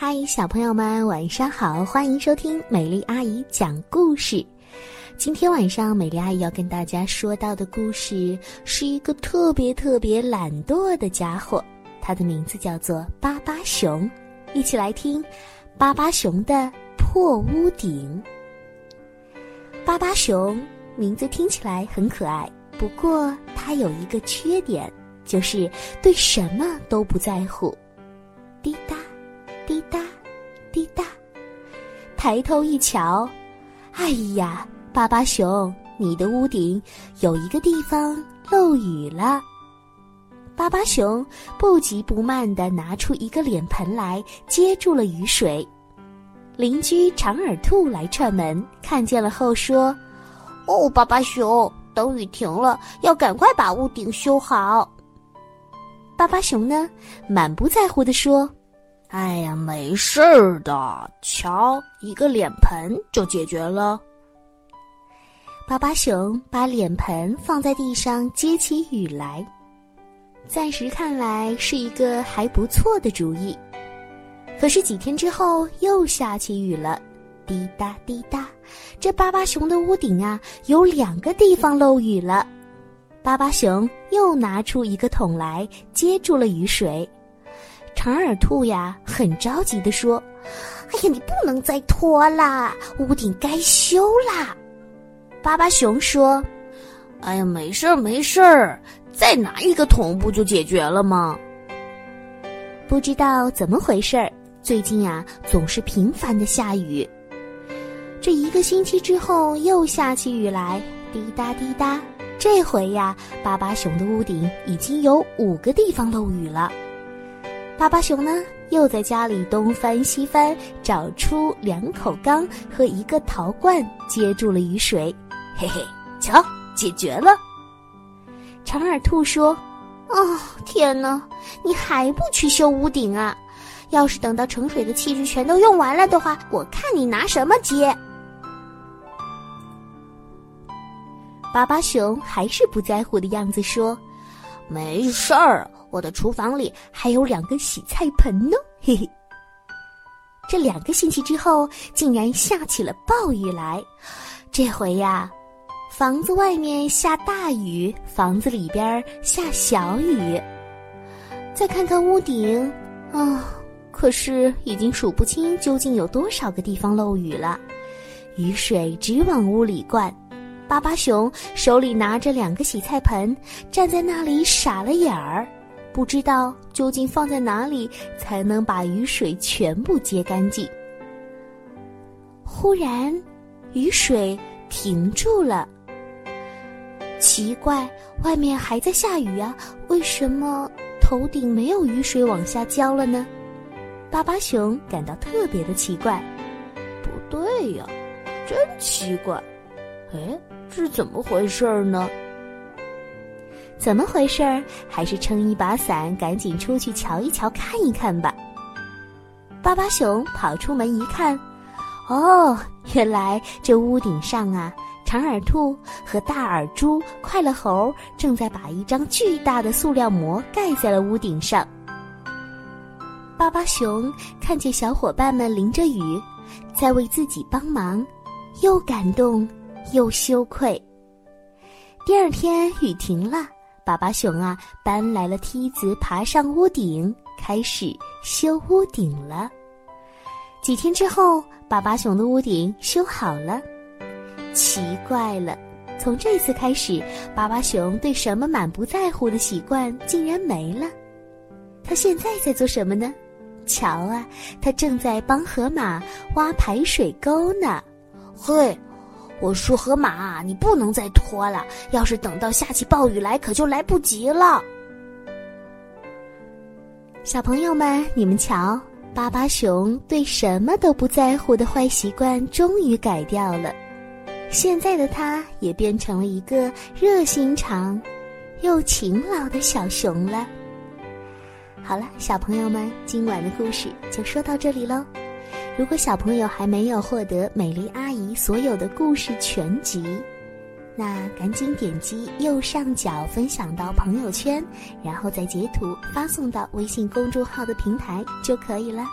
嗨，小朋友们，晚上好！欢迎收听美丽阿姨讲故事。今天晚上，美丽阿姨要跟大家说到的故事是一个特别特别懒惰的家伙，他的名字叫做巴巴熊。一起来听巴巴熊的破屋顶。巴巴熊名字听起来很可爱，不过他有一个缺点，就是对什么都不在乎。滴答。滴答，抬头一瞧，哎呀，巴巴熊，你的屋顶有一个地方漏雨了。巴巴熊不急不慢地拿出一个脸盆来接住了雨水。邻居长耳兔来串门，看见了后说：“哦，巴巴熊，等雨停了，要赶快把屋顶修好。”巴巴熊呢，满不在乎地说。哎呀，没事儿的，瞧，一个脸盆就解决了。巴巴熊把脸盆放在地上接起雨来，暂时看来是一个还不错的主意。可是几天之后又下起雨了，滴答滴答，这巴巴熊的屋顶啊有两个地方漏雨了。巴巴熊又拿出一个桶来接住了雨水。长耳兔呀，很着急地说：“哎呀，你不能再拖啦，屋顶该修啦。”巴巴熊说：“哎呀，没事儿没事儿，再拿一个桶不就解决了吗？”不知道怎么回事儿，最近呀总是频繁的下雨。这一个星期之后又下起雨来，滴答滴答。这回呀，巴巴熊的屋顶已经有五个地方漏雨了。巴巴熊呢，又在家里东翻西翻，找出两口缸和一个陶罐，接住了雨水。嘿嘿，瞧，解决了。长耳兔说：“哦，天哪，你还不去修屋顶啊？要是等到盛水的器具全都用完了的话，我看你拿什么接。”巴巴熊还是不在乎的样子说：“没事儿。”我的厨房里还有两个洗菜盆呢，嘿嘿。这两个星期之后，竟然下起了暴雨来。这回呀，房子外面下大雨，房子里边下小雨。再看看屋顶，啊，可是已经数不清究竟有多少个地方漏雨了。雨水直往屋里灌，巴巴熊手里拿着两个洗菜盆，站在那里傻了眼儿。不知道究竟放在哪里才能把雨水全部接干净。忽然，雨水停住了。奇怪，外面还在下雨啊，为什么头顶没有雨水往下浇了呢？巴巴熊感到特别的奇怪。不对呀，真奇怪！哎，这是怎么回事儿呢？怎么回事儿？还是撑一把伞，赶紧出去瞧一瞧，看一看吧。巴巴熊跑出门一看，哦，原来这屋顶上啊，长耳兔和大耳猪、快乐猴正在把一张巨大的塑料膜盖在了屋顶上。巴巴熊看见小伙伴们淋着雨，在为自己帮忙，又感动又羞愧。第二天雨停了。巴巴熊啊，搬来了梯子，爬上屋顶，开始修屋顶了。几天之后，巴巴熊的屋顶修好了。奇怪了，从这次开始，巴巴熊对什么满不在乎的习惯竟然没了。他现在在做什么呢？瞧啊，他正在帮河马挖排水沟呢。嘿。我说：“河马，你不能再拖了。要是等到下起暴雨来，可就来不及了。”小朋友们，你们瞧，巴巴熊对什么都不在乎的坏习惯终于改掉了。现在的他也变成了一个热心肠又勤劳的小熊了。好了，小朋友们，今晚的故事就说到这里喽。如果小朋友还没有获得美丽阿姨所有的故事全集，那赶紧点击右上角分享到朋友圈，然后再截图发送到微信公众号的平台就可以了。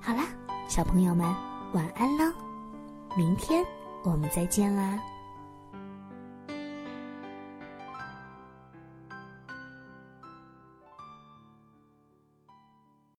好啦，小朋友们，晚安喽！明天我们再见啦。